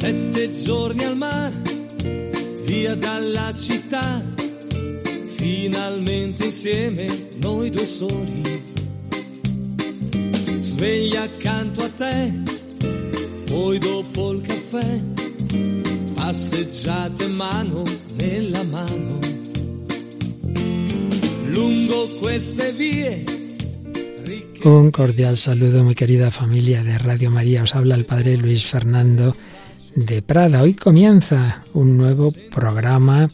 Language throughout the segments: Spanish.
Sette giorni al mare, via dalla città, finalmente insieme noi due soli. Sveglia accanto a te, poi dopo il caffè, passeggiate mano nella mano. Lungo queste vie Un cordial saludo, mi querida familia de Radio María. Os habla el Padre Luis Fernando de Prada. Hoy comienza un nuevo programa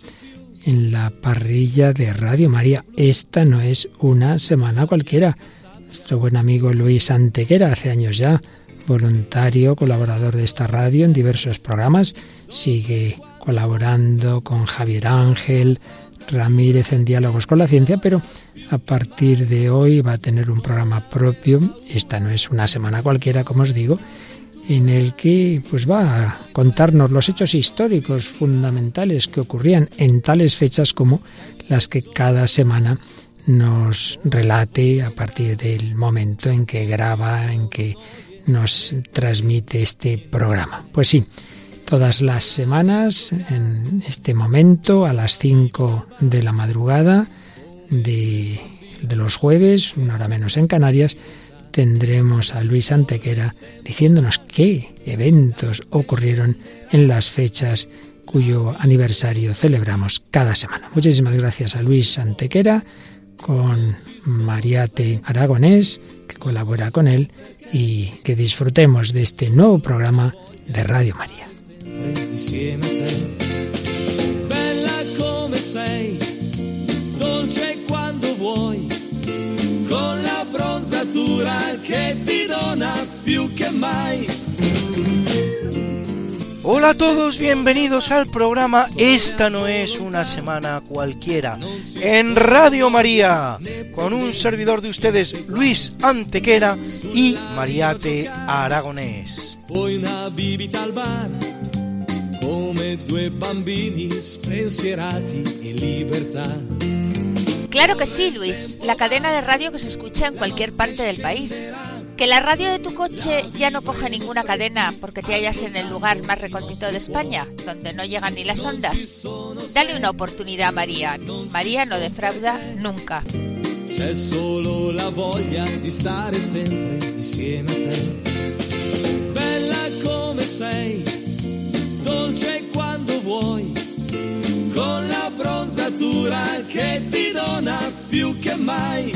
en la parrilla de Radio María. Esta no es una semana cualquiera. Nuestro buen amigo Luis Antequera, hace años ya, voluntario, colaborador de esta radio en diversos programas, sigue colaborando con Javier Ángel, Ramírez en Diálogos con la Ciencia, pero a partir de hoy va a tener un programa propio. Esta no es una semana cualquiera, como os digo, en el que pues va a contarnos los hechos históricos fundamentales que ocurrían en tales fechas como las que cada semana nos relate a partir del momento en que graba, en que nos transmite este programa. Pues sí, todas las semanas, en este momento, a las 5 de la madrugada de, de, los jueves, una hora menos en Canarias, tendremos a Luis Antequera diciéndonos qué eventos ocurrieron en las fechas cuyo aniversario celebramos cada semana. Muchísimas gracias a Luis Antequera con Mariate Aragonés, que colabora con él, y que disfrutemos de este nuevo programa de Radio María. Che ti dona più che mai. Hola a todos, bienvenidos al programa Esta no es una semana cualquiera en Radio María con un servidor de ustedes Luis Antequera y Mariate Aragonés. Poi una bibita al bar come due bambini spensierati in libertà. Claro que sí, Luis, la cadena de radio que se escucha en cualquier parte del país. Que la radio de tu coche ya no coge ninguna cadena porque te hallas en el lugar más recóndito de España, donde no llegan ni las ondas. Dale una oportunidad a María. María no defrauda nunca. Con la bronzatura che ti dona più che mai.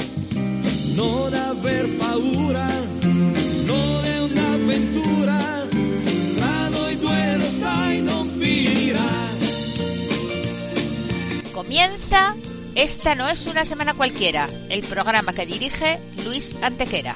Non aver paura, non è un'avventura, tra noi due lo sai non finirà. Comienza Esta no es una semana cualquiera, el programa que dirige Luis Antequera.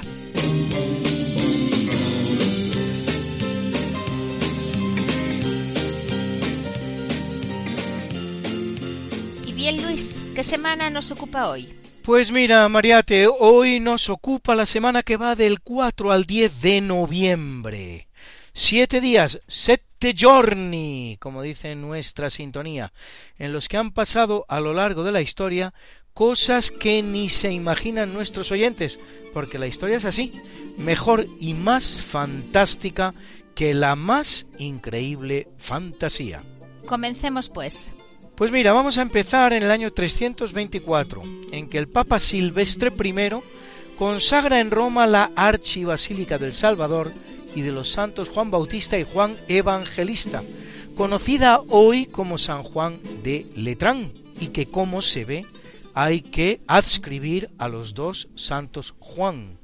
¿Qué semana nos ocupa hoy? Pues mira, Mariate, hoy nos ocupa la semana que va del 4 al 10 de noviembre. Siete días, sette giorni, como dice nuestra sintonía, en los que han pasado a lo largo de la historia cosas que ni se imaginan nuestros oyentes, porque la historia es así, mejor y más fantástica que la más increíble fantasía. Comencemos pues. Pues mira, vamos a empezar en el año 324, en que el Papa Silvestre I consagra en Roma la Archibasílica del Salvador y de los santos Juan Bautista y Juan Evangelista, conocida hoy como San Juan de Letrán, y que como se ve hay que adscribir a los dos santos Juan.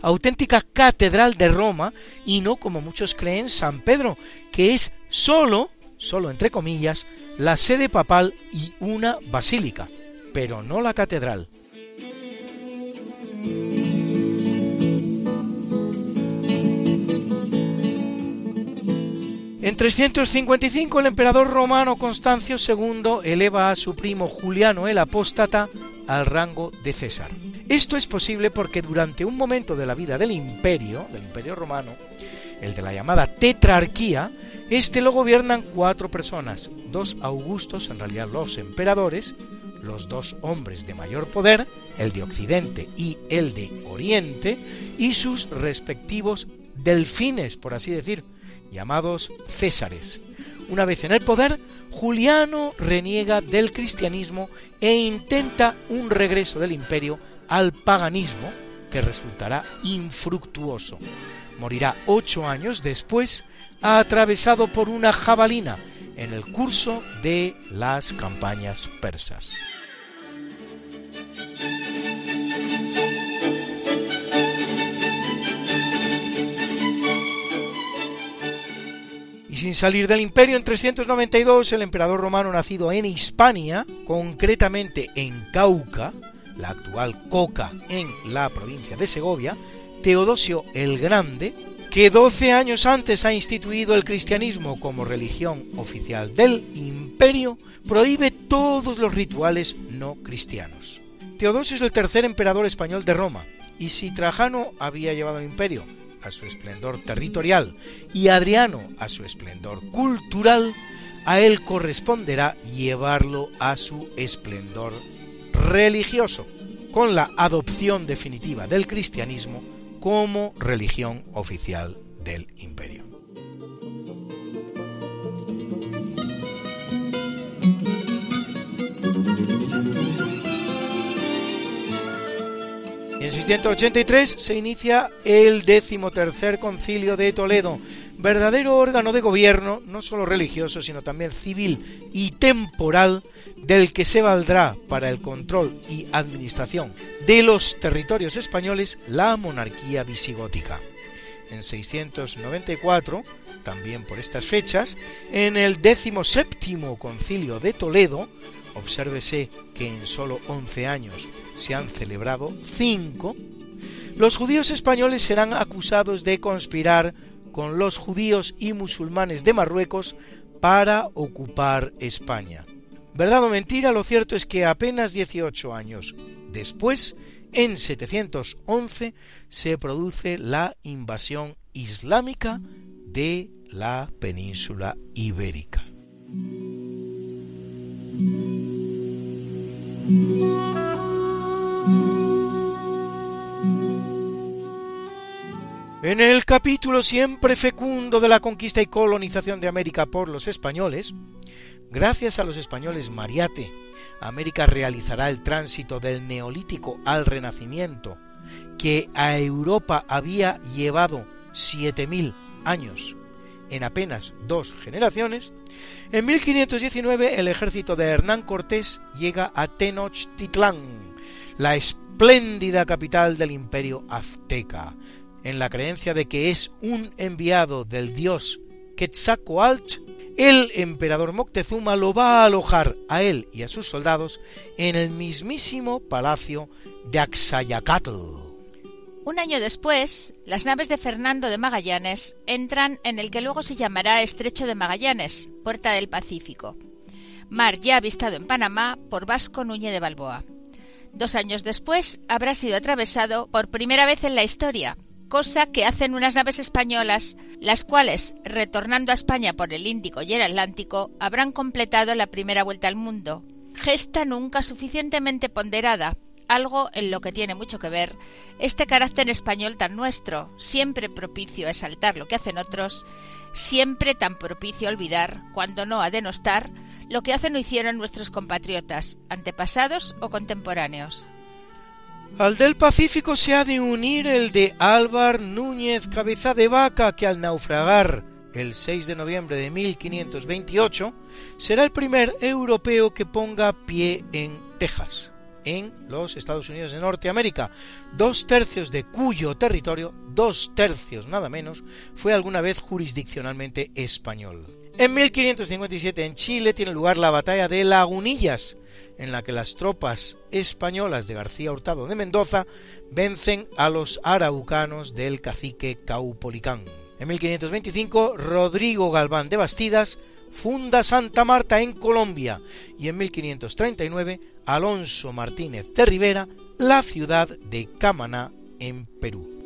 Auténtica catedral de Roma y no como muchos creen San Pedro, que es solo, solo entre comillas, la sede papal y una basílica, pero no la catedral. En 355 el emperador romano Constancio II eleva a su primo Juliano el Apóstata al rango de César. Esto es posible porque durante un momento de la vida del imperio, del imperio romano, el de la llamada tetrarquía, este lo gobiernan cuatro personas, dos augustos, en realidad los emperadores, los dos hombres de mayor poder, el de Occidente y el de Oriente, y sus respectivos delfines, por así decir, llamados Césares. Una vez en el poder, Juliano reniega del cristianismo e intenta un regreso del imperio al paganismo que resultará infructuoso. Morirá ocho años después, atravesado por una jabalina en el curso de las campañas persas. sin salir del imperio, en 392 el emperador romano nacido en Hispania, concretamente en Cauca, la actual Coca en la provincia de Segovia, Teodosio el Grande, que 12 años antes ha instituido el cristianismo como religión oficial del imperio, prohíbe todos los rituales no cristianos. Teodosio es el tercer emperador español de Roma, y si Trajano había llevado el imperio a su esplendor territorial y Adriano a su esplendor cultural, a él corresponderá llevarlo a su esplendor religioso, con la adopción definitiva del cristianismo como religión oficial del imperio. En 683 se inicia el decimotercer concilio de Toledo, verdadero órgano de gobierno, no solo religioso, sino también civil y temporal, del que se valdrá para el control y administración de los territorios españoles la monarquía visigótica. En 694, también por estas fechas, en el decimoséptimo concilio de Toledo, obsérvese que en solo 11 años se han celebrado 5, los judíos españoles serán acusados de conspirar con los judíos y musulmanes de Marruecos para ocupar España. ¿Verdad o mentira? Lo cierto es que apenas 18 años después, en 711, se produce la invasión islámica de la península ibérica. En el capítulo siempre fecundo de la conquista y colonización de América por los españoles, gracias a los españoles Mariate, América realizará el tránsito del neolítico al renacimiento, que a Europa había llevado 7.000 años. En apenas dos generaciones, en 1519 el ejército de Hernán Cortés llega a Tenochtitlán, la espléndida capital del imperio azteca, en la creencia de que es un enviado del dios Quetzalcoatl, el emperador Moctezuma lo va a alojar a él y a sus soldados en el mismísimo palacio de Axayacatl. Un año después, las naves de Fernando de Magallanes entran en el que luego se llamará Estrecho de Magallanes, Puerta del Pacífico, mar ya avistado en Panamá por Vasco Núñez de Balboa. Dos años después habrá sido atravesado por primera vez en la historia, cosa que hacen unas naves españolas, las cuales, retornando a España por el Índico y el Atlántico, habrán completado la primera vuelta al mundo, gesta nunca suficientemente ponderada algo en lo que tiene mucho que ver este carácter español tan nuestro, siempre propicio a exaltar lo que hacen otros, siempre tan propicio a olvidar, cuando no a denostar, lo que hacen o hicieron nuestros compatriotas, antepasados o contemporáneos. Al del Pacífico se ha de unir el de Álvar Núñez Cabeza de Vaca, que al naufragar el 6 de noviembre de 1528 será el primer europeo que ponga pie en Texas en los Estados Unidos de Norteamérica, dos tercios de cuyo territorio, dos tercios nada menos, fue alguna vez jurisdiccionalmente español. En 1557 en Chile tiene lugar la batalla de Lagunillas, en la que las tropas españolas de García Hurtado de Mendoza vencen a los araucanos del cacique Caupolicán. En 1525 Rodrigo Galván de Bastidas funda Santa Marta en Colombia y en 1539 Alonso Martínez de Rivera la ciudad de Camaná en Perú.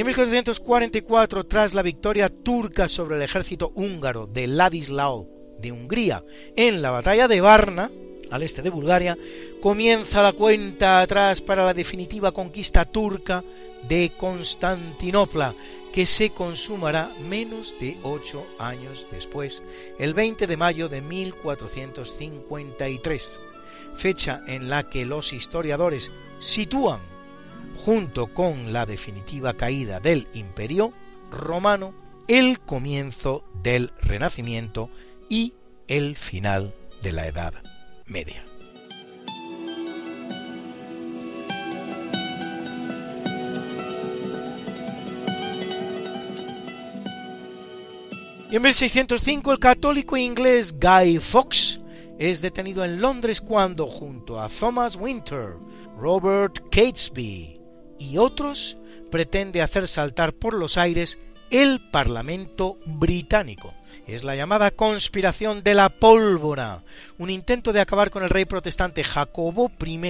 En 1744, tras la victoria turca sobre el ejército húngaro de Ladislao de Hungría en la batalla de Varna, al este de Bulgaria, comienza la cuenta atrás para la definitiva conquista turca de Constantinopla, que se consumará menos de ocho años después, el 20 de mayo de 1453, fecha en la que los historiadores sitúan, junto con la definitiva caída del imperio romano, el comienzo del Renacimiento y el final de la Edad Media. Y en 1605 el católico inglés Guy Fawkes es detenido en Londres cuando, junto a Thomas Winter, Robert Catesby y otros, pretende hacer saltar por los aires el Parlamento británico. Es la llamada conspiración de la pólvora, un intento de acabar con el rey protestante Jacobo I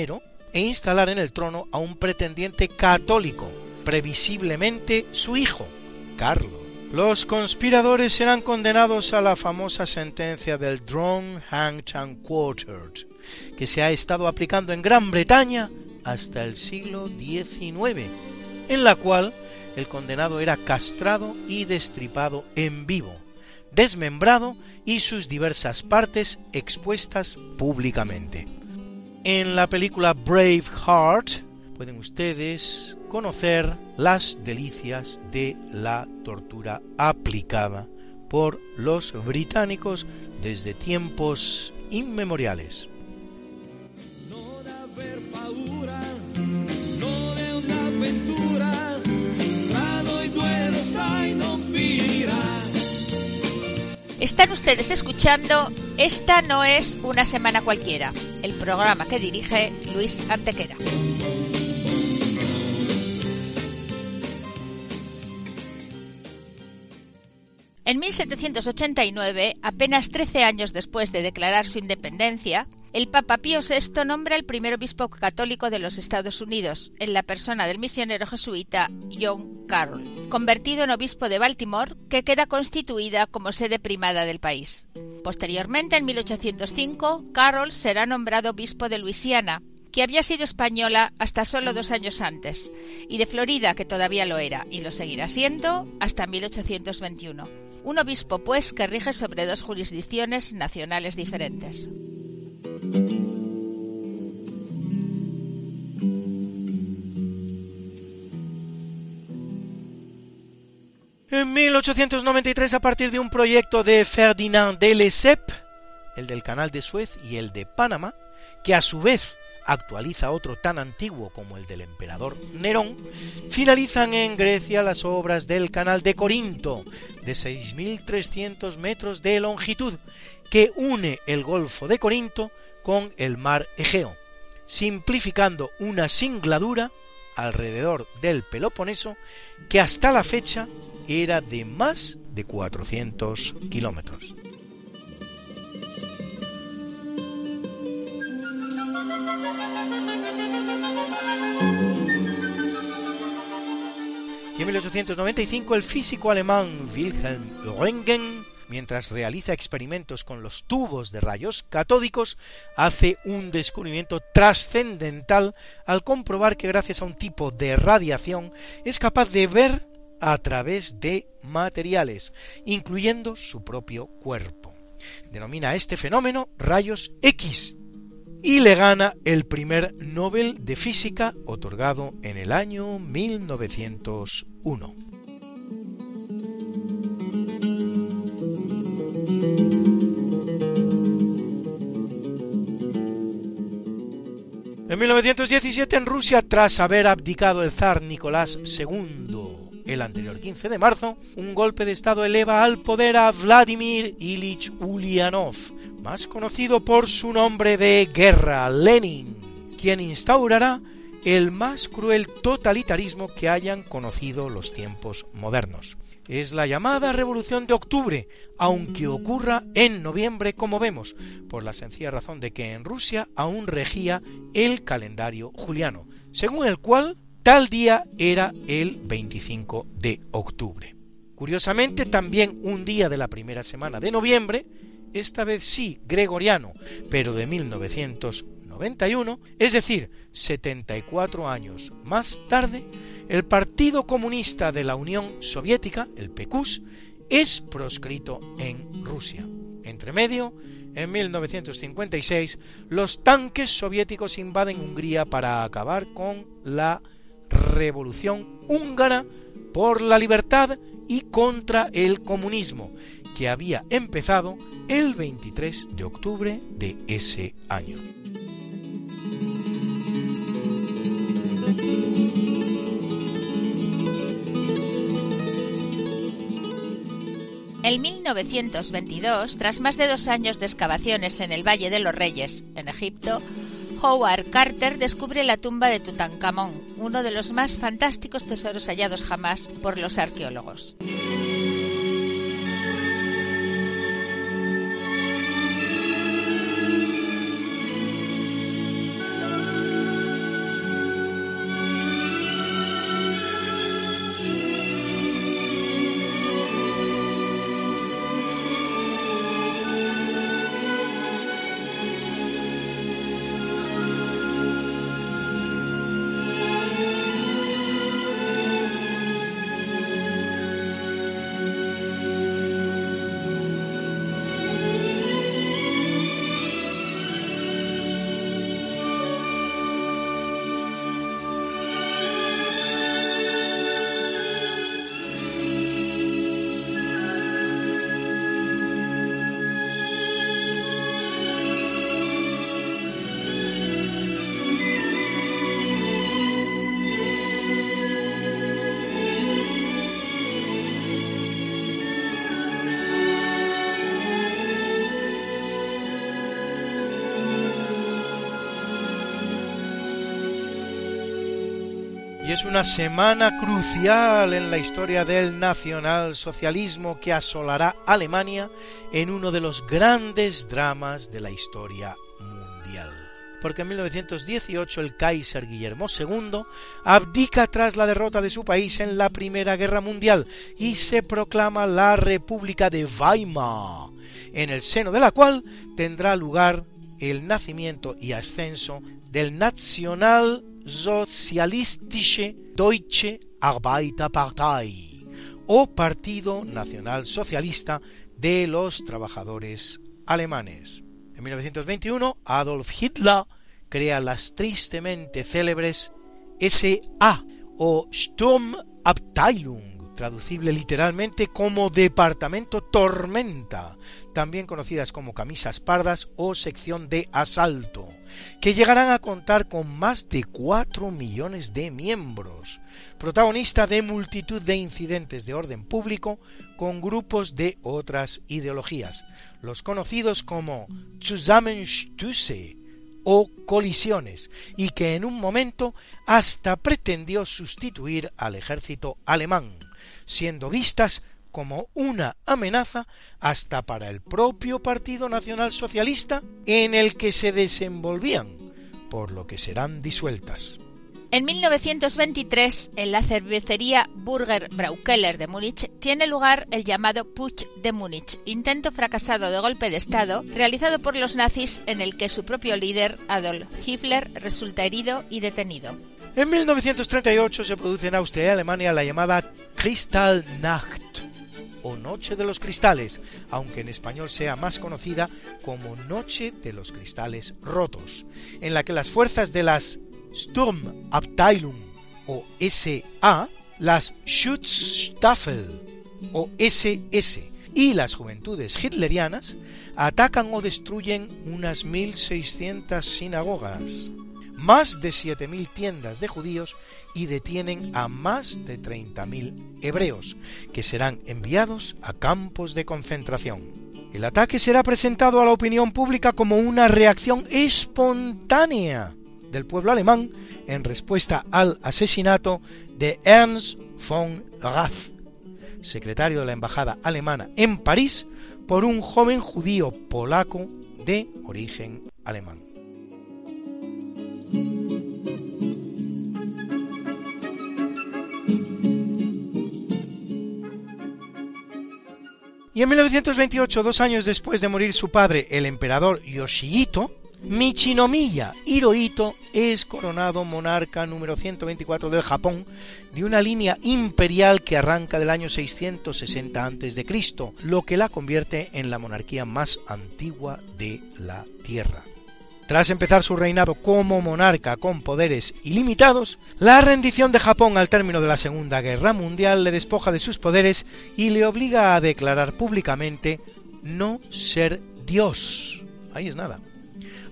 e instalar en el trono a un pretendiente católico, previsiblemente su hijo, Carlos. Los conspiradores serán condenados a la famosa sentencia del Drawn, Hanged and Quartered, que se ha estado aplicando en Gran Bretaña hasta el siglo XIX, en la cual el condenado era castrado y destripado en vivo, desmembrado y sus diversas partes expuestas públicamente. En la película Braveheart pueden ustedes conocer las delicias de la tortura aplicada por los británicos desde tiempos inmemoriales. Están ustedes escuchando Esta no es una semana cualquiera, el programa que dirige Luis Antequera. En 1789, apenas 13 años después de declarar su independencia, el Papa Pío VI nombra el primer obispo católico de los Estados Unidos, en la persona del misionero jesuita John Carroll, convertido en obispo de Baltimore, que queda constituida como sede primada del país. Posteriormente, en 1805, Carroll será nombrado obispo de Luisiana, que había sido española hasta solo dos años antes, y de Florida, que todavía lo era, y lo seguirá siendo hasta 1821. Un obispo, pues, que rige sobre dos jurisdicciones nacionales diferentes. En 1893, a partir de un proyecto de Ferdinand de Lesseps, el del Canal de Suez y el de Panamá, que a su vez actualiza otro tan antiguo como el del emperador Nerón, finalizan en Grecia las obras del Canal de Corinto, de 6.300 metros de longitud, que une el Golfo de Corinto con el mar Egeo, simplificando una singladura alrededor del Peloponeso que hasta la fecha era de más de 400 kilómetros. Y en 1895 el físico alemán Wilhelm Röntgen, mientras realiza experimentos con los tubos de rayos catódicos, hace un descubrimiento trascendental al comprobar que gracias a un tipo de radiación es capaz de ver a través de materiales, incluyendo su propio cuerpo. Denomina este fenómeno rayos X, y le gana el primer Nobel de Física otorgado en el año 1901. En 1917 en Rusia, tras haber abdicado el zar Nicolás II el anterior 15 de marzo, un golpe de Estado eleva al poder a Vladimir Ilich Ulyanov, más conocido por su nombre de guerra, Lenin, quien instaurará el más cruel totalitarismo que hayan conocido los tiempos modernos. Es la llamada Revolución de Octubre, aunque ocurra en noviembre como vemos, por la sencilla razón de que en Rusia aún regía el calendario juliano, según el cual tal día era el 25 de octubre. Curiosamente, también un día de la primera semana de noviembre esta vez sí gregoriano, pero de 1991, es decir, 74 años más tarde, el Partido Comunista de la Unión Soviética, el PQS, es proscrito en Rusia. Entre medio, en 1956, los tanques soviéticos invaden Hungría para acabar con la revolución húngara por la libertad y contra el comunismo, que había empezado el 23 de octubre de ese año. En 1922, tras más de dos años de excavaciones en el Valle de los Reyes, en Egipto, Howard Carter descubre la tumba de Tutankamón, uno de los más fantásticos tesoros hallados jamás por los arqueólogos. Es una semana crucial en la historia del nacionalsocialismo que asolará Alemania en uno de los grandes dramas de la historia mundial. Porque en 1918 el Kaiser Guillermo II abdica tras la derrota de su país en la Primera Guerra Mundial y se proclama la República de Weimar, en el seno de la cual tendrá lugar el nacimiento y ascenso del nacional Sozialistische Deutsche Arbeiterpartei o Partido Nacional Socialista de los Trabajadores Alemanes. En 1921, Adolf Hitler crea las tristemente célebres SA o Sturmabteilung traducible literalmente como Departamento Tormenta, también conocidas como camisas pardas o sección de asalto, que llegarán a contar con más de 4 millones de miembros, protagonista de multitud de incidentes de orden público con grupos de otras ideologías, los conocidos como Zusammenstöße o colisiones, y que en un momento hasta pretendió sustituir al ejército alemán siendo vistas como una amenaza hasta para el propio Partido Nacional Socialista en el que se desenvolvían, por lo que serán disueltas. En 1923, en la cervecería Burger Braukeller de Múnich, tiene lugar el llamado Putsch de Múnich, intento fracasado de golpe de Estado realizado por los nazis en el que su propio líder, Adolf Hitler, resulta herido y detenido. En 1938 se produce en Austria y Alemania la llamada Kristallnacht o Noche de los Cristales, aunque en español sea más conocida como Noche de los Cristales Rotos, en la que las fuerzas de las Sturmabteilung o SA, las Schutzstaffel o SS y las juventudes hitlerianas atacan o destruyen unas 1.600 sinagogas, más de 7.000 tiendas de judíos y detienen a más de 30.000 hebreos, que serán enviados a campos de concentración. El ataque será presentado a la opinión pública como una reacción espontánea del pueblo alemán en respuesta al asesinato de Ernst von Rath, secretario de la Embajada alemana en París, por un joven judío polaco de origen alemán. Y en 1928, dos años después de morir su padre, el emperador Yoshihito, Michinomiya Hirohito es coronado monarca número 124 del Japón de una línea imperial que arranca del año 660 a.C., lo que la convierte en la monarquía más antigua de la Tierra. Tras empezar su reinado como monarca con poderes ilimitados, la rendición de Japón al término de la Segunda Guerra Mundial le despoja de sus poderes y le obliga a declarar públicamente no ser Dios. Ahí es nada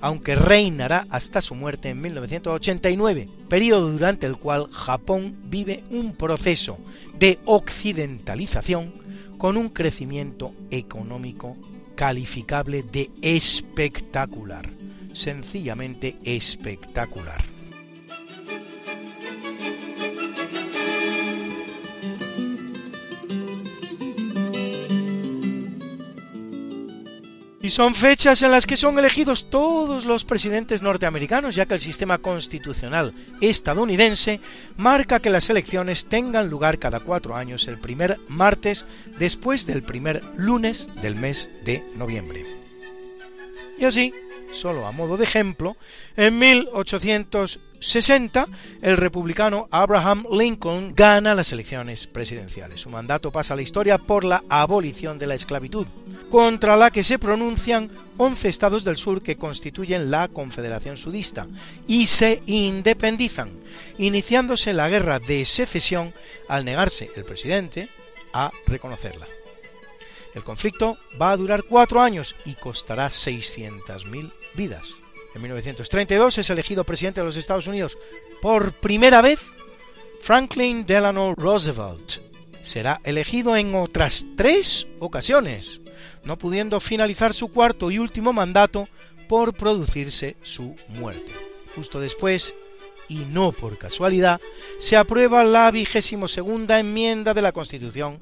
aunque reinará hasta su muerte en 1989, periodo durante el cual Japón vive un proceso de occidentalización con un crecimiento económico calificable de espectacular, sencillamente espectacular. Y son fechas en las que son elegidos todos los presidentes norteamericanos, ya que el sistema constitucional estadounidense marca que las elecciones tengan lugar cada cuatro años el primer martes después del primer lunes del mes de noviembre. Y así, solo a modo de ejemplo, en 1860 el republicano Abraham Lincoln gana las elecciones presidenciales. Su mandato pasa a la historia por la abolición de la esclavitud, contra la que se pronuncian 11 estados del sur que constituyen la Confederación Sudista y se independizan, iniciándose la guerra de secesión al negarse el presidente a reconocerla. El conflicto va a durar cuatro años y costará 600.000 En 1932 es elegido presidente de los Estados Unidos por primera vez Franklin Delano Roosevelt. Será elegido en otras tres ocasiones, no pudiendo finalizar su cuarto y último mandato por producirse su muerte. Justo después, y no por casualidad, se aprueba la vigésimo segunda enmienda de la Constitución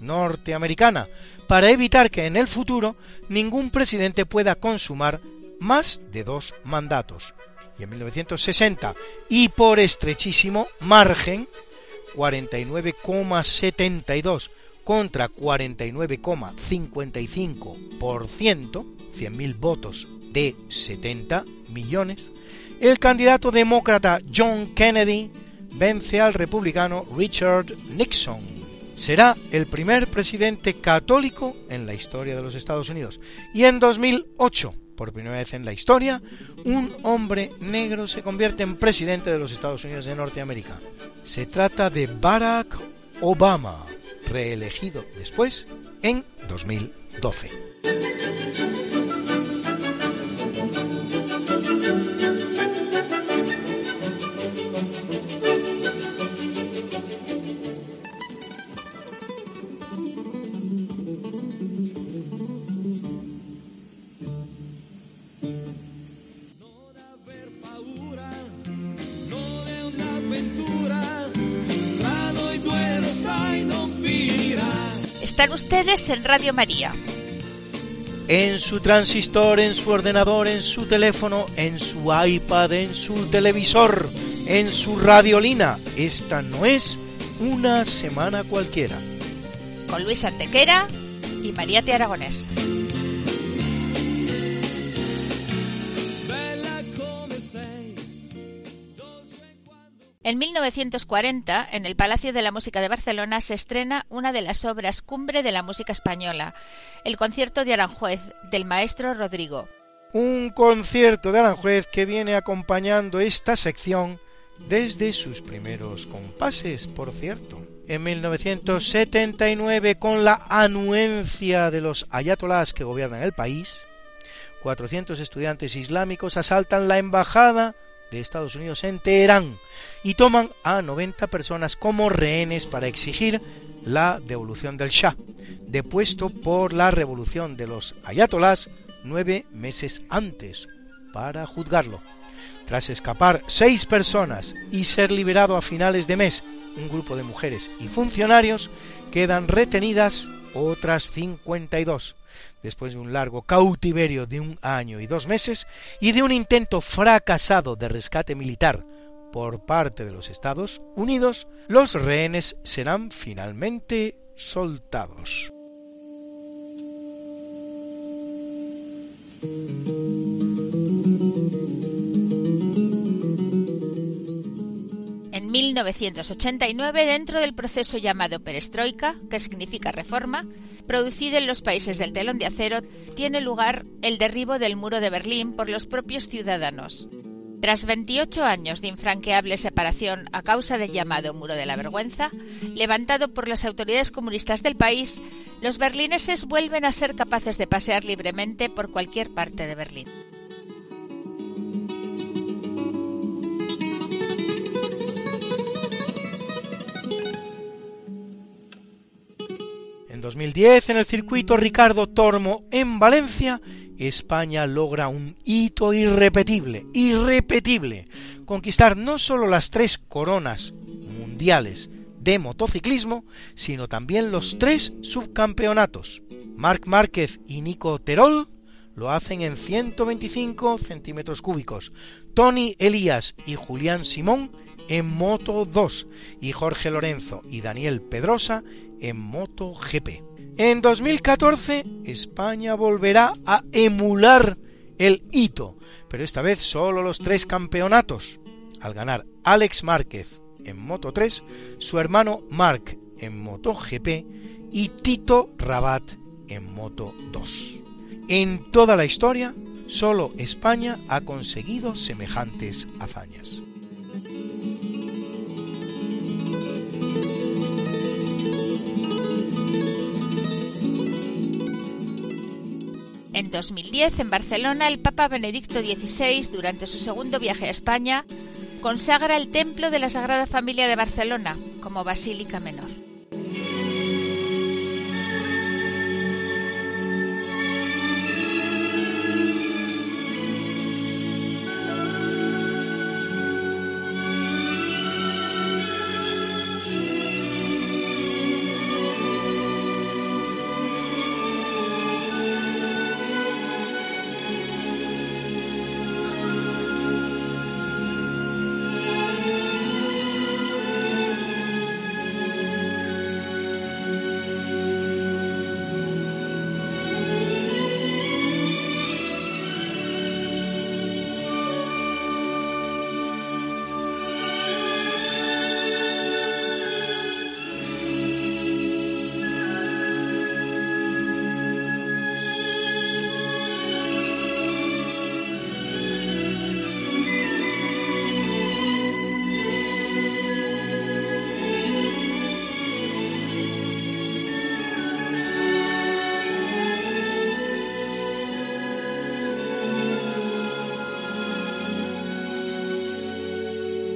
norteamericana, para evitar que en el futuro ningún presidente pueda consumar más de dos mandatos. Y en 1960, y por estrechísimo margen, 49,72 contra 49,55%, 100.000 votos de 70 millones, el candidato demócrata John Kennedy vence al republicano Richard Nixon será el primer presidente católico en la historia de los Estados Unidos. Y en 2008, por primera vez en la historia, un hombre negro se convierte en presidente de los Estados Unidos de Norteamérica. Se trata de Barack Obama, reelegido después en 2012. En Radio María. En su transistor, en su ordenador, en su teléfono, en su iPad, en su televisor, en su radiolina. Esta no es una semana cualquiera. Con Luis Antequera y María T. Aragonés. En 1940, en el Palacio de la Música de Barcelona, se estrena una de las obras cumbre de la música española, el concierto de Aranjuez, del maestro Rodrigo. Un concierto de Aranjuez que viene acompañando esta sección desde sus primeros compases, por cierto. En 1979, con la anuencia de los ayatolás que gobiernan el país, 400 estudiantes islámicos asaltan la embajada de Estados Unidos en Teherán y toman a 90 personas como rehenes para exigir la devolución del Shah, depuesto por la revolución de los ayatolás nueve meses antes para juzgarlo. Tras escapar seis personas y ser liberado a finales de mes un grupo de mujeres y funcionarios, quedan retenidas otras 52 después de un largo cautiverio de un año y dos meses y de un intento fracasado de rescate militar por parte de los Estados Unidos, los rehenes serán finalmente soltados. 1989, dentro del proceso llamado perestroika, que significa reforma, producido en los países del telón de acero, tiene lugar el derribo del muro de Berlín por los propios ciudadanos. Tras 28 años de infranqueable separación a causa del llamado Muro de la Vergüenza, levantado por las autoridades comunistas del país, los berlineses vuelven a ser capaces de pasear libremente por cualquier parte de Berlín. 2010, en el circuito Ricardo Tormo en Valencia, España logra un hito irrepetible, irrepetible, conquistar no solo las tres coronas mundiales de motociclismo, sino también los tres subcampeonatos. Marc Márquez y Nico Terol lo hacen en 125 centímetros cúbicos, Tony Elías y Julián Simón en Moto 2 y Jorge Lorenzo y Daniel Pedrosa en Moto GP. En 2014 España volverá a emular el hito, pero esta vez solo los tres campeonatos, al ganar Alex Márquez en Moto 3, su hermano Marc en Moto GP y Tito Rabat en Moto 2. En toda la historia, solo España ha conseguido semejantes hazañas. En 2010, en Barcelona, el Papa Benedicto XVI, durante su segundo viaje a España, consagra el Templo de la Sagrada Familia de Barcelona como Basílica Menor.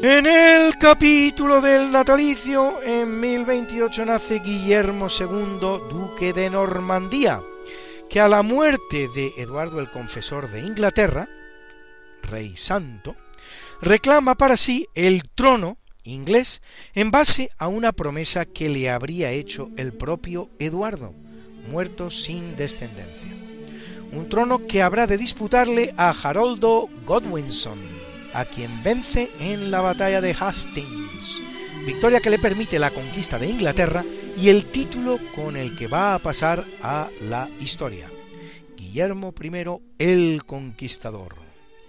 En el capítulo del natalicio, en 1028 nace Guillermo II, duque de Normandía, que a la muerte de Eduardo el Confesor de Inglaterra, rey santo, reclama para sí el trono inglés en base a una promesa que le habría hecho el propio Eduardo, muerto sin descendencia. Un trono que habrá de disputarle a Haroldo Godwinson, a quien vence en la batalla de Hastings, victoria que le permite la conquista de Inglaterra y el título con el que va a pasar a la historia. Guillermo I el Conquistador.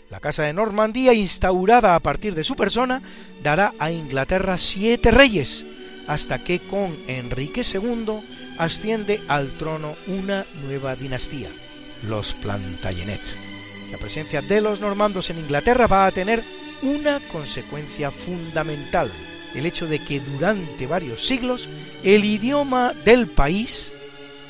La Casa de Normandía, instaurada a partir de su persona, dará a Inglaterra siete reyes, hasta que con Enrique II asciende al trono una nueva dinastía, los Plantagenet la presencia de los normandos en Inglaterra va a tener una consecuencia fundamental, el hecho de que durante varios siglos el idioma del país,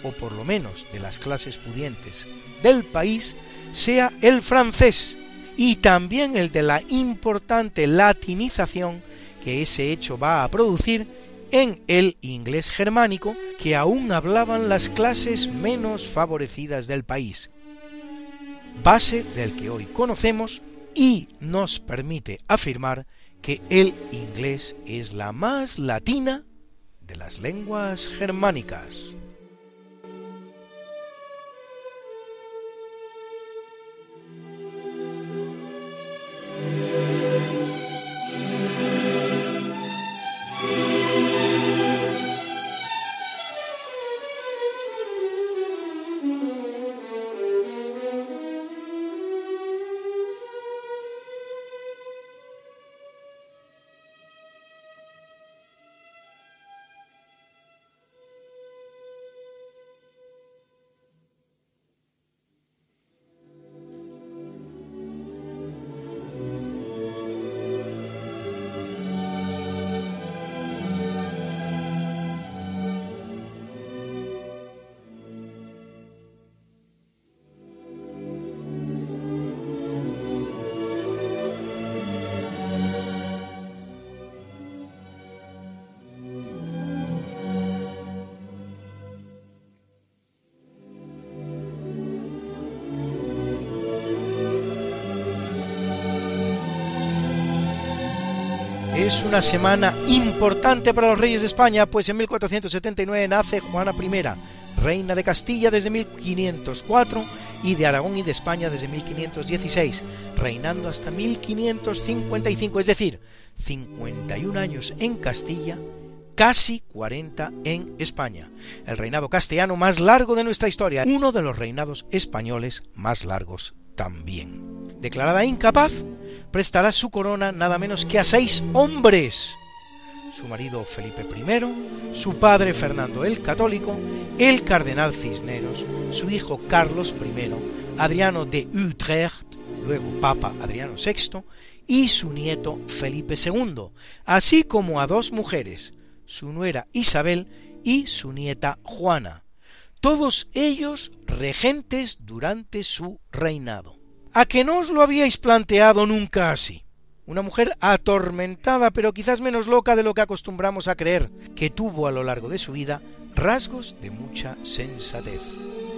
o por lo menos de las clases pudientes del país, sea el francés y también el de la importante latinización que ese hecho va a producir en el inglés germánico que aún hablaban las clases menos favorecidas del país, base del que hoy conocemos y nos permite afirmar que el inglés es la más latina de las lenguas germánicas. Es una semana importante para los reyes de España, pues en 1479 nace Juana I, reina de Castilla desde 1504 y de Aragón y de España desde 1516, reinando hasta 1555, es decir, 51 años en Castilla, casi 40 en España. El reinado castellano más largo de nuestra historia, uno de los reinados españoles más largos también. Declarada incapaz, prestará su corona nada menos que a seis hombres su marido Felipe I, su padre Fernando el Católico, el cardenal Cisneros, su hijo Carlos I, Adriano de Utrecht, luego Papa Adriano VI, y su nieto Felipe II, así como a dos mujeres, su nuera Isabel y su nieta Juana, todos ellos regentes durante su reinado. ¿A que no os lo habíais planteado nunca así? Una mujer atormentada, pero quizás menos loca de lo que acostumbramos a creer, que tuvo a lo largo de su vida rasgos de mucha sensatez.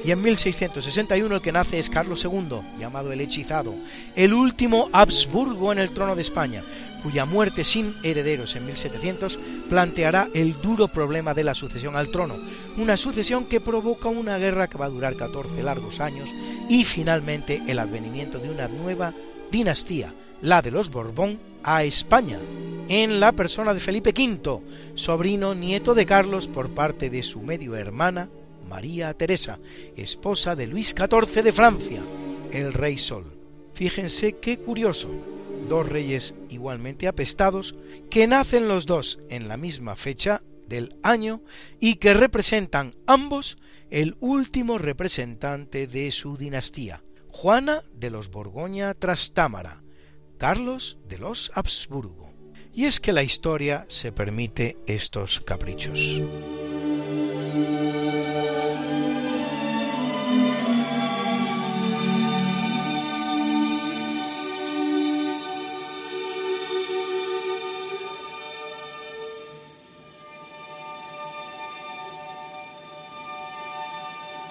Y en 1661 el que nace es Carlos II, llamado el Hechizado, el último Habsburgo en el trono de España, cuya muerte sin herederos en 1700 planteará el duro problema de la sucesión al trono, una sucesión que provoca una guerra que va a durar 14 largos años y finalmente el advenimiento de una nueva dinastía, la de los Borbón, a España, en la persona de Felipe V, sobrino nieto de Carlos por parte de su medio hermana María Teresa, esposa de Luis XIV de Francia, el Rey Sol. Fíjense qué curioso, dos reyes igualmente apestados, que nacen los dos en la misma fecha del año y que representan ambos el último representante de su dinastía, Juana de los Borgoña Trastámara, Carlos de los Habsburgo. Y es que la historia se permite estos caprichos.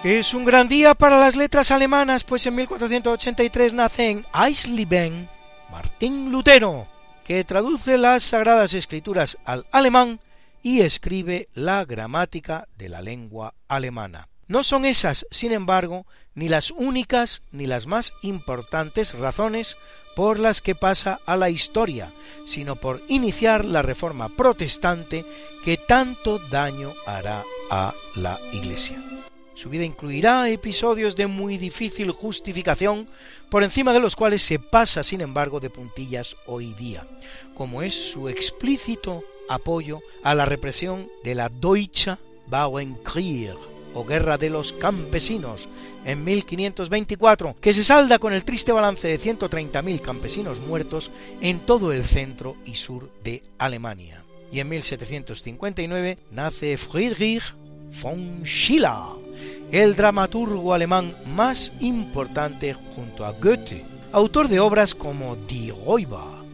Es un gran día para las letras alemanas, pues en 1483 nace en Eisleben Martín Lutero, que traduce las Sagradas Escrituras al alemán y escribe la gramática de la lengua alemana. No son esas, sin embargo, ni las únicas ni las más importantes razones por las que pasa a la historia, sino por iniciar la reforma protestante que tanto daño hará a la Iglesia. Su vida incluirá episodios de muy difícil justificación, por encima de los cuales se pasa, sin embargo, de puntillas hoy día, como es su explícito apoyo a la represión de la Deutsche Bauernkrieg, o Guerra de los Campesinos, en 1524, que se salda con el triste balance de 130.000 campesinos muertos en todo el centro y sur de Alemania. Y en 1759 nace Friedrich von Schiller, el dramaturgo alemán más importante junto a Goethe, autor de obras como Die Räuber,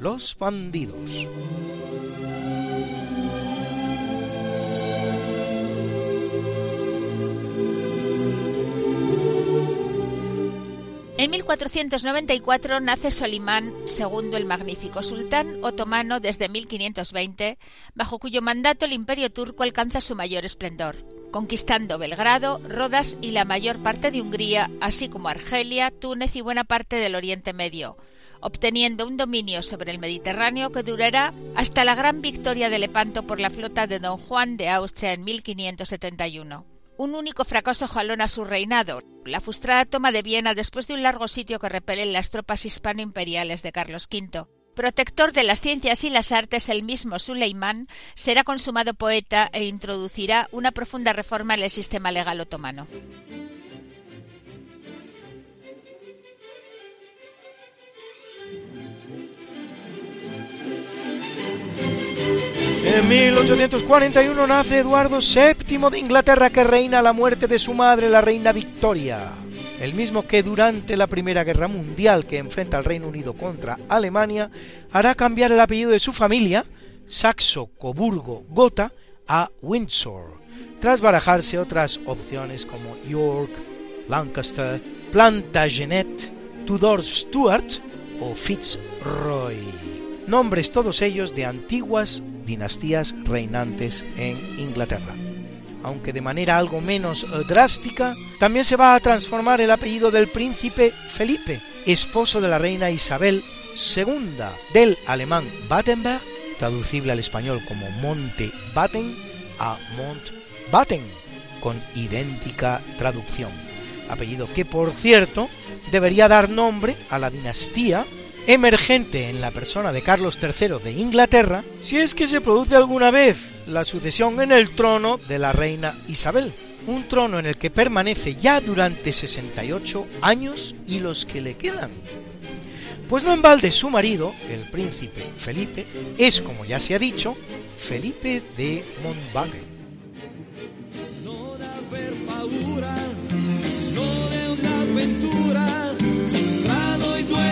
Los bandidos. En 1494 nace Solimán II el Magnífico, sultán otomano desde 1520, bajo cuyo mandato el imperio turco alcanza su mayor esplendor conquistando Belgrado, Rodas y la mayor parte de Hungría, así como Argelia, Túnez y buena parte del Oriente Medio, obteniendo un dominio sobre el Mediterráneo que durará hasta la gran victoria de Lepanto por la flota de Don Juan de Austria en 1571. Un único fracaso jalona su reinado, la frustrada toma de Viena después de un largo sitio que repelen las tropas hispano-imperiales de Carlos V. Protector de las ciencias y las artes, el mismo Suleimán será consumado poeta e introducirá una profunda reforma en el sistema legal otomano. En 1841 nace Eduardo VII de Inglaterra que reina a la muerte de su madre, la reina Victoria el mismo que durante la Primera Guerra Mundial que enfrenta al Reino Unido contra Alemania, hará cambiar el apellido de su familia, Saxo-Coburgo-Gotha, a Windsor, tras barajarse otras opciones como York, Lancaster, Plantagenet, Tudor Stuart o Fitzroy. nombres todos ellos de antiguas dinastías reinantes en Inglaterra. Aunque de manera algo menos eh, drástica, también se va a transformar el apellido del príncipe Felipe, esposo de la reina Isabel II, del alemán Battenberg, traducible al español como Monte Batten, a Mont Batten, con idéntica traducción. Apellido que, por cierto, debería dar nombre a la dinastía emergente en la persona de Carlos III de Inglaterra, si es que se produce alguna vez la sucesión en el trono de la reina Isabel, un trono en el que permanece ya durante 68 años y los que le quedan. Pues no en balde su marido, el príncipe Felipe, es, como ya se ha dicho, Felipe de Montbagen.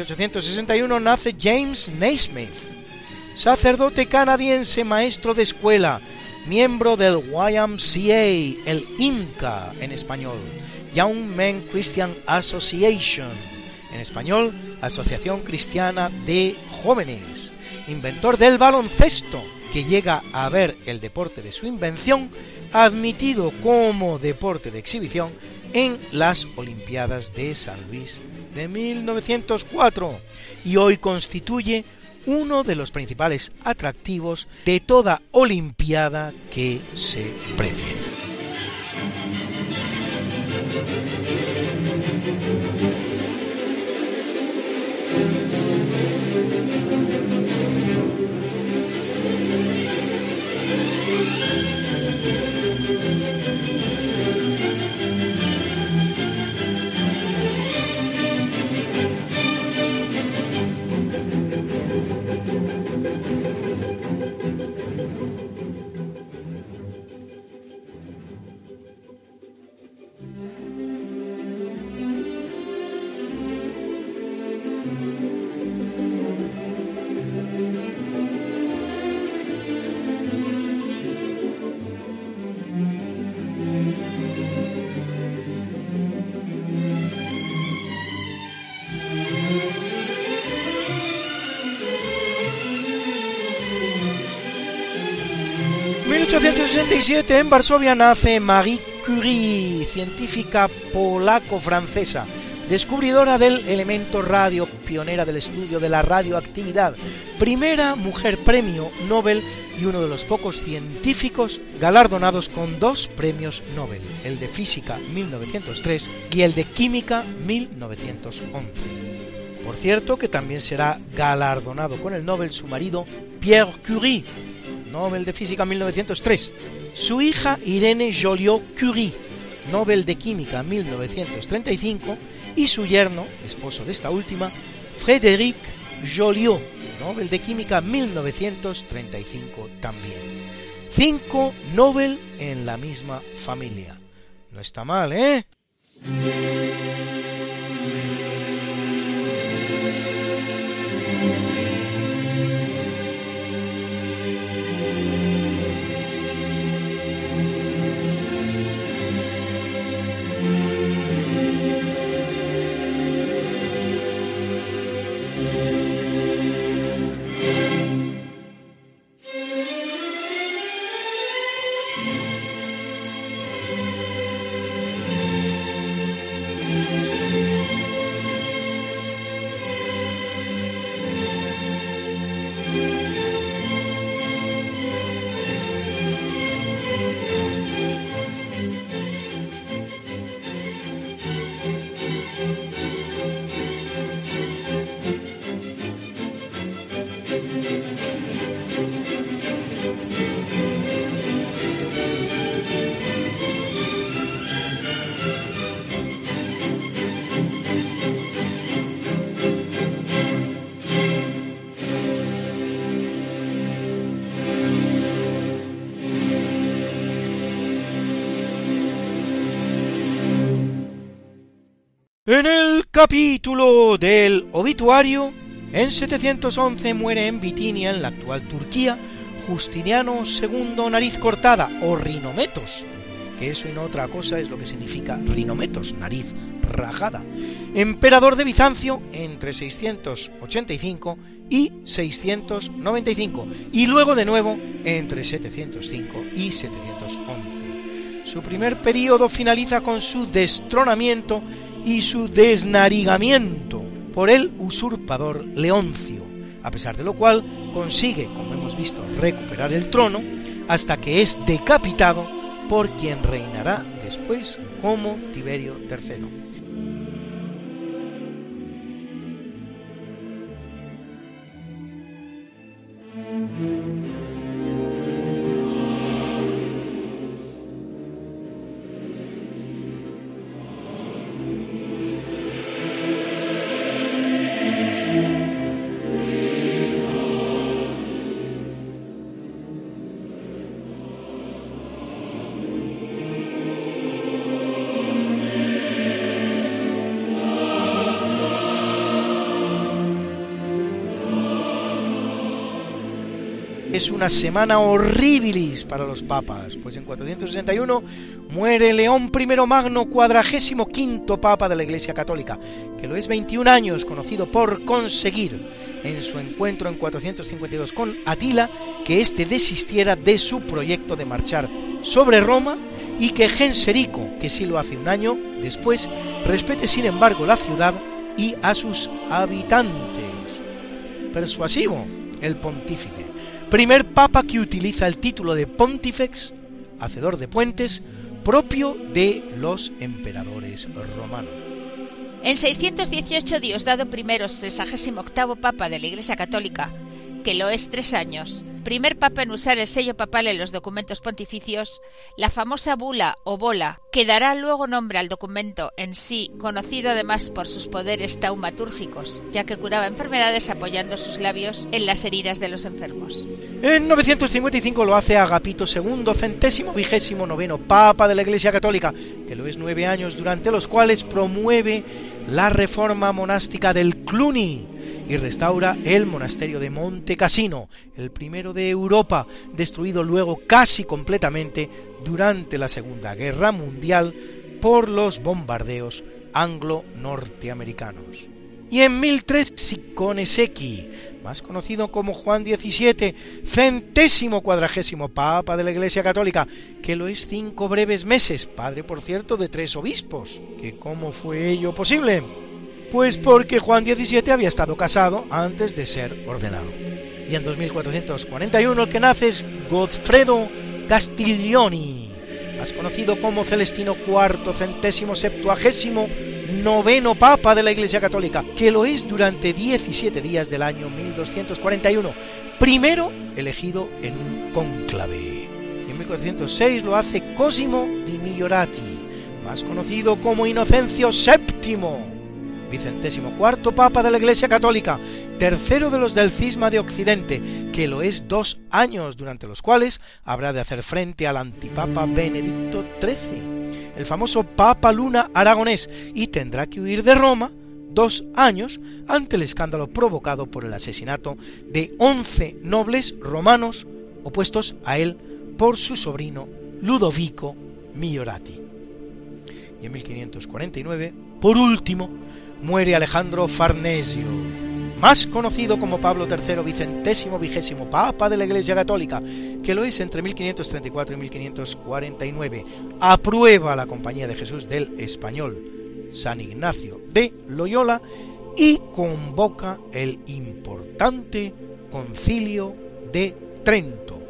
1861 nace James Naismith, sacerdote canadiense, maestro de escuela, miembro del YMCA, el IMCA en español, Young Men Christian Association, en español, Asociación Cristiana de Jóvenes, inventor del baloncesto, que llega a ver el deporte de su invención admitido como deporte de exhibición en las Olimpiadas de San Luis de 1904 y hoy constituye uno de los principales atractivos de toda Olimpiada que se precie. 1867 en Varsovia nace Marie Curie, científica polaco-francesa, descubridora del elemento radio, pionera del estudio de la radioactividad, primera mujer premio Nobel y uno de los pocos científicos galardonados con dos premios Nobel, el de Física 1903 y el de Química 1911. Por cierto que también será galardonado con el Nobel su marido Pierre Curie, Nobel de Física 1903, su hija Irene Joliot-Curie, Nobel de Química 1935, y su yerno, esposo de esta última, Frédéric Joliot, Nobel de Química 1935 también. Cinco Nobel en la misma familia. No está mal, ¿eh? En el capítulo del obituario, en 711 muere en Bitinia, en la actual Turquía, Justiniano II Nariz Cortada o Rinometos, que eso y no otra cosa es lo que significa Rinometos, nariz rajada, emperador de Bizancio entre 685 y 695, y luego de nuevo entre 705 y 711. Su primer periodo finaliza con su destronamiento y su desnarigamiento por el usurpador Leoncio, a pesar de lo cual consigue, como hemos visto, recuperar el trono hasta que es decapitado por quien reinará después como Tiberio III. Es una semana horribilis para los papas, pues en 461 muere León I Magno, cuadragésimo quinto papa de la Iglesia Católica, que lo es 21 años, conocido por conseguir en su encuentro en 452 con Atila que éste desistiera de su proyecto de marchar sobre Roma y que Genserico, que sí lo hace un año después, respete sin embargo la ciudad y a sus habitantes. Persuasivo el pontífice primer papa que utiliza el título de pontifex, hacedor de puentes, propio de los emperadores romanos. En 618 Diosdado I, 68 papa de la Iglesia Católica, que lo es tres años, primer papa en usar el sello papal en los documentos pontificios, la famosa bula o bola, que dará luego nombre al documento en sí, conocido además por sus poderes taumatúrgicos, ya que curaba enfermedades apoyando sus labios en las heridas de los enfermos. En 955 lo hace Agapito II, centésimo vigésimo noveno Papa de la Iglesia Católica, que lo es nueve años durante los cuales promueve la reforma monástica del Cluny y restaura el monasterio de Monte Cassino, el primero de Europa, destruido luego casi completamente durante la Segunda Guerra Mundial por los bombardeos anglo-norteamericanos. Y en 1003 Siconeseki, más conocido como Juan XVII, centésimo cuadragésimo Papa de la Iglesia Católica, que lo es cinco breves meses, padre por cierto de tres obispos. ¿Que cómo fue ello posible? Pues porque Juan XVII había estado casado antes de ser ordenado. Y en 2441 el que nace es Godfredo Castiglioni, más conocido como Celestino IV, centésimo septuagésimo noveno Papa de la Iglesia Católica, que lo es durante 17 días del año 1241, primero elegido en un cónclave. En 1406 lo hace Cosimo di Migliorati, más conocido como Inocencio VII vicentésimo cuarto papa de la Iglesia Católica, tercero de los del cisma de Occidente, que lo es dos años durante los cuales habrá de hacer frente al antipapa Benedicto XIII, el famoso Papa Luna aragonés, y tendrá que huir de Roma dos años ante el escándalo provocado por el asesinato de once nobles romanos opuestos a él por su sobrino Ludovico Migliorati. Y en 1549, por último, muere Alejandro Farnesio, más conocido como Pablo III vicentésimo vigésimo Papa de la Iglesia Católica, que lo es entre 1534 y 1549. Aprueba la Compañía de Jesús del Español San Ignacio de Loyola y convoca el importante Concilio de Trento,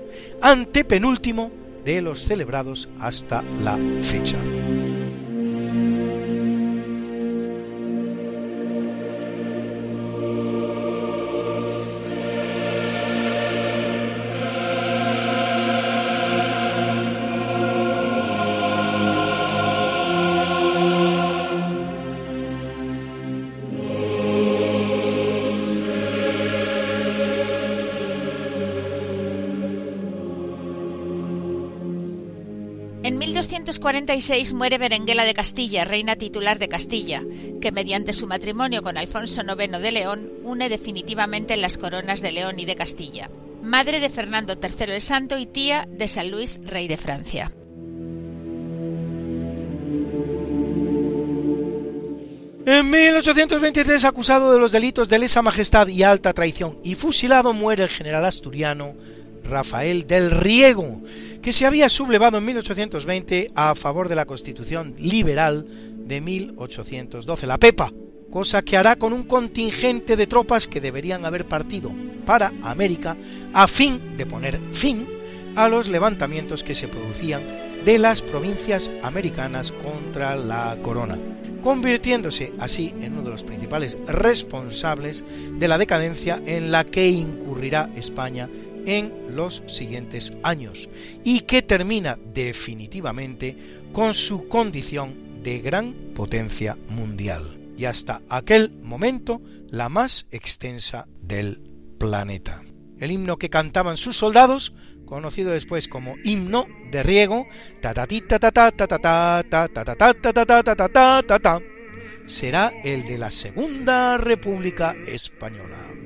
antepenúltimo de los celebrados hasta la fecha. 1246 muere Berenguela de Castilla, reina titular de Castilla, que mediante su matrimonio con Alfonso IX de León une definitivamente las coronas de León y de Castilla. Madre de Fernando III el Santo y tía de San Luis, rey de Francia. En 1823, acusado de los delitos de lesa majestad y alta traición y fusilado, muere el general asturiano Rafael del Riego, que se había sublevado en 1820 a favor de la Constitución liberal de 1812, la PEPA, cosa que hará con un contingente de tropas que deberían haber partido para América a fin de poner fin a los levantamientos que se producían de las provincias americanas contra la corona, convirtiéndose así en uno de los principales responsables de la decadencia en la que incurrirá España en los siguientes años y que termina definitivamente con su condición de gran potencia mundial y hasta aquel momento la más extensa del planeta. El himno que cantaban sus soldados, conocido después como himno de riego, será el de la Segunda República Española.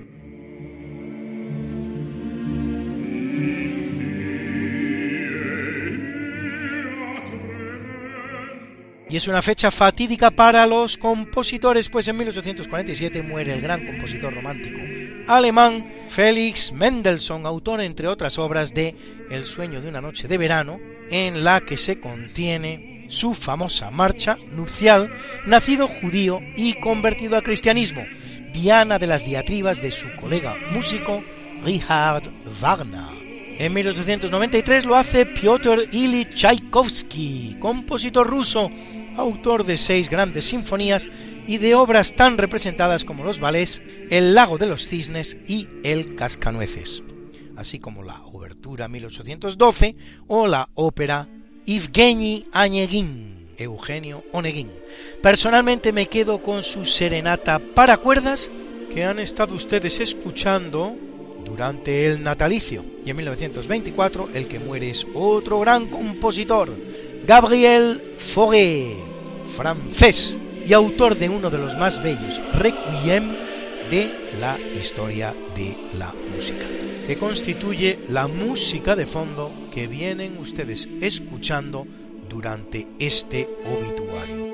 Y es una fecha fatídica para los compositores, pues en 1847 muere el gran compositor romántico alemán Felix Mendelssohn, autor entre otras obras de El sueño de una noche de verano, en la que se contiene su famosa marcha nupcial, nacido judío y convertido al cristianismo, diana de las diatribas de su colega músico Richard Wagner. En 1893 lo hace Piotr Ilyich Tchaikovsky, compositor ruso, autor de seis grandes sinfonías y de obras tan representadas como los ballets El lago de los cisnes y El cascanueces, así como la Obertura 1812 o la ópera Evgeny Onegin, Eugenio Onegin. Personalmente me quedo con su serenata para cuerdas que han estado ustedes escuchando durante el natalicio. Y en 1924 el que muere es otro gran compositor, Gabriel Fauré, francés y autor de uno de los más bellos requiem de la historia de la música, que constituye la música de fondo que vienen ustedes escuchando durante este obituario.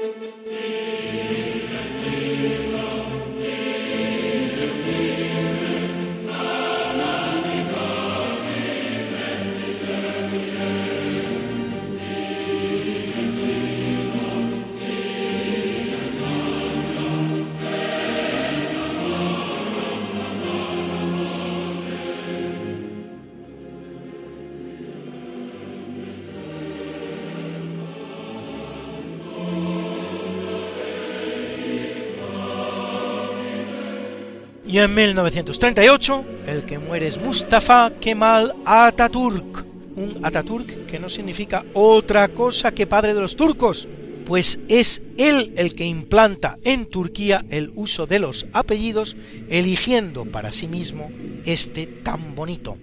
Y en 1938, el que muere es Mustafa Kemal Atatürk, un Atatürk que no significa otra cosa que padre de los turcos, pues es él el que implanta en Turquía el uso de los apellidos, eligiendo para sí mismo este tan bonito.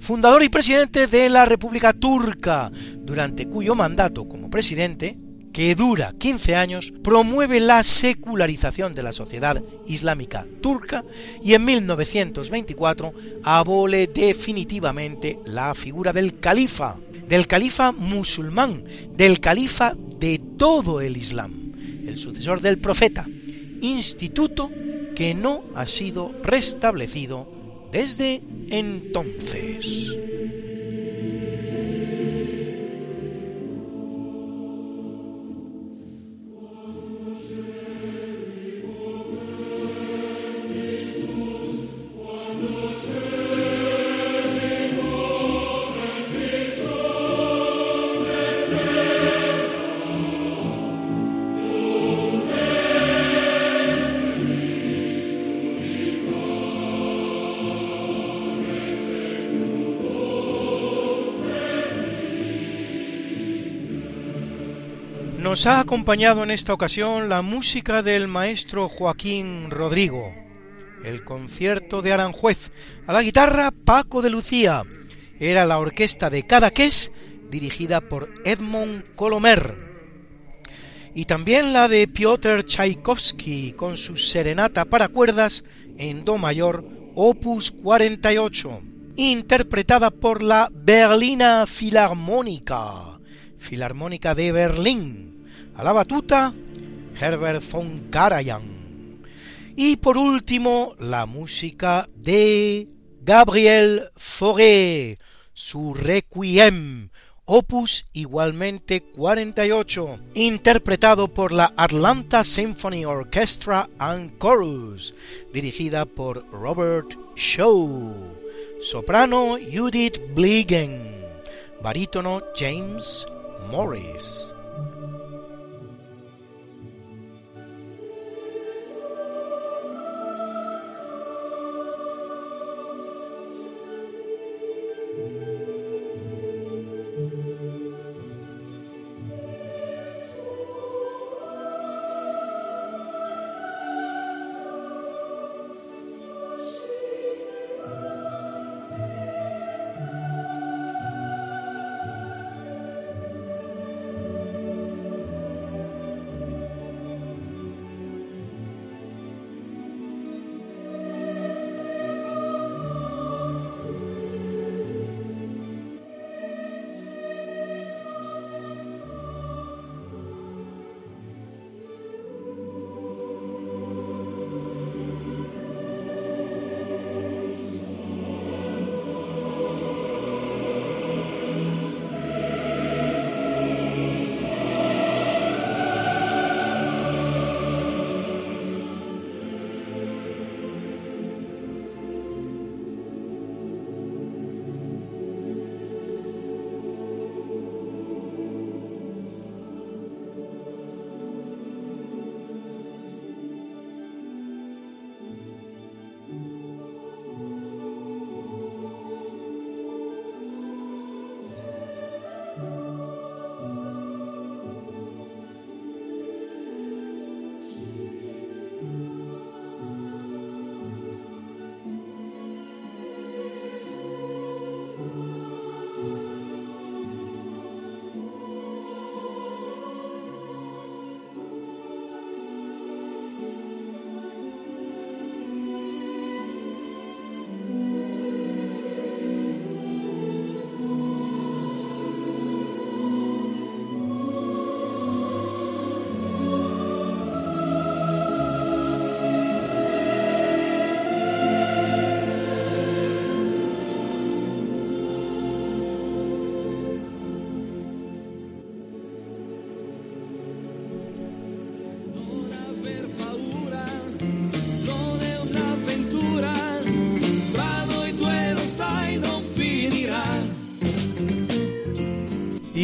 Fundador y presidente de la República Turca, durante cuyo mandato como presidente que dura 15 años, promueve la secularización de la sociedad islámica turca y en 1924 abole definitivamente la figura del califa, del califa musulmán, del califa de todo el Islam, el sucesor del profeta, instituto que no ha sido restablecido desde entonces. Nos ha acompañado en esta ocasión la música del maestro Joaquín Rodrigo, el concierto de Aranjuez, a la guitarra Paco de Lucía, era la orquesta de Cadaqués dirigida por Edmond Colomer. Y también la de Piotr Tchaikovsky con su serenata para cuerdas en Do mayor, opus 48, interpretada por la Berlina Filarmónica, Filarmónica de Berlín, a la batuta Herbert von Karajan. Y por último, la música de Gabriel Fauré, su Requiem, opus igualmente 48, interpretado por la Atlanta Symphony Orchestra and Chorus, dirigida por Robert Shaw, soprano Judith Bliegen, barítono James Morris.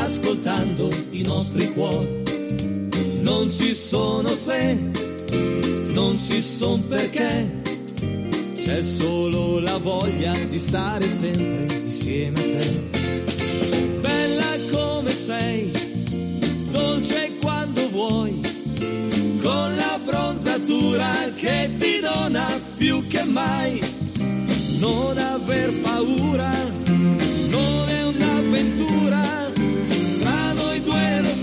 ascoltando i nostri cuori. Non ci sono se, non ci sono perché. C'è solo la voglia di stare sempre insieme a te. Bella come sei, dolce quando vuoi, con la bronzatura che ti dona più che mai. Non aver paura, non è un'avventura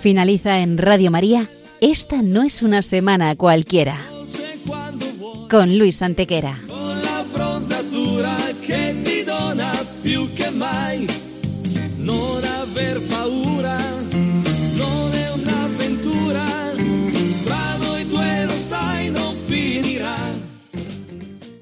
Finaliza en Radio María. Esta no es una semana cualquiera. Con Luis Antequera. con la dona